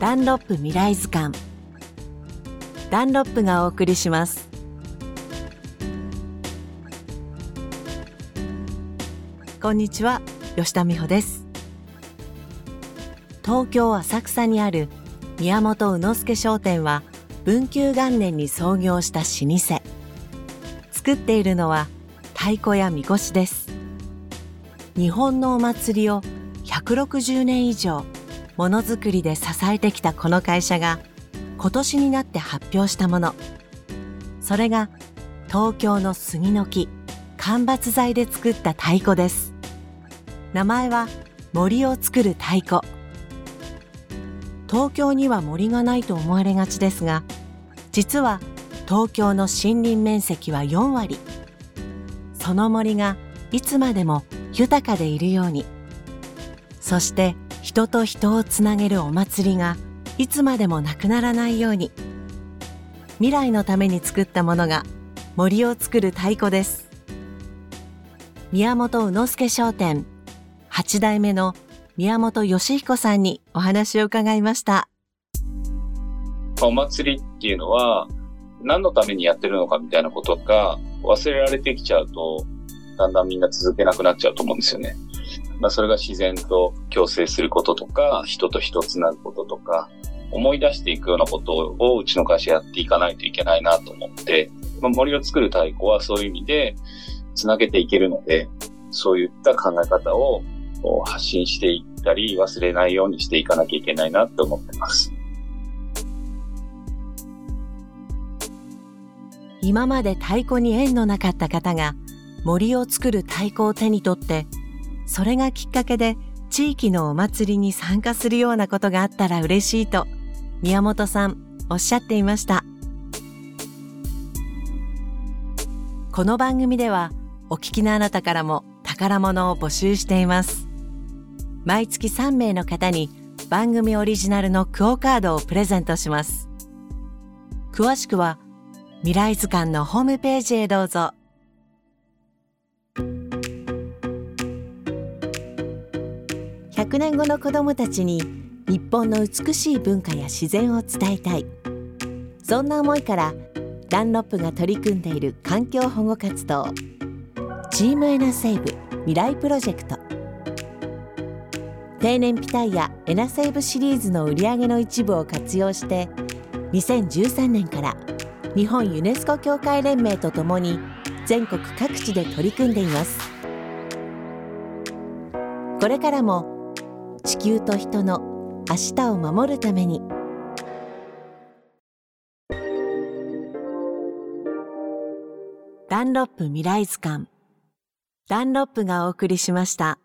ダンロップ未来図鑑。ダンロップがお送りします。こんにちは吉田美穂です。東京浅草にある宮本宇之助商店は文久元年に創業した老舗。作っているのは太鼓やみこしです。日本のお祭りを160年以上ものづくりで支えてきたこの会社が今年になって発表したもの。それが東京の杉の木間伐材で作った太鼓です。名前は森を作る太鼓。東京には森がないと思われがちですが実は東京の森林面積は4割。その森がいつまでも豊かでいるように。そして人と人をつなげるお祭りがいつまでもなくならないように。未来のために作ったものが森を作る太鼓です。宮本宇之助商店8代目の宮本義彦さんにお話を伺いました。お祭りっていうのは何のためにやってるのかみたいなことが忘れられてきちゃうとだんだんみんな続けなくなっちゃうと思うんですよね。まあ、それが自然と共生することとか、人と人をつなぐこととか、思い出していくようなことをうちの会社やっていかないといけないなと思って、まあ、森を作る太鼓はそういう意味でつなげていけるので、そういった考え方を発信していったり、忘れないようにしていかなきゃいけないなって思ってます。今まで太鼓に縁のなかった方が森を作る太鼓を手に取ってそれがきっかけで地域のお祭りに参加するようなことがあったら嬉しいと宮本さんおっしゃっていました。この番組ではお聞きのあなたからも宝物を募集しています。毎月3名の方に番組オリジナルのクオ・カードをプレゼントします。詳しくは未来図鑑のホームページへどうぞ。100年後の子どもたちに日本の美しい文化や自然を伝えたい。そんな思いからダンロップが取り組んでいる環境保護活動チームエナセーブ未来プロジェクト。定年ピタイヤエナセーブシリーズの売り上げの一部を活用して2013年から日本ユネスコ協会連盟とともに全国各地で取り組んでいます。これからも地球と人の明日を守るためにダンロップ未来図鑑ダンロップがお送りしました。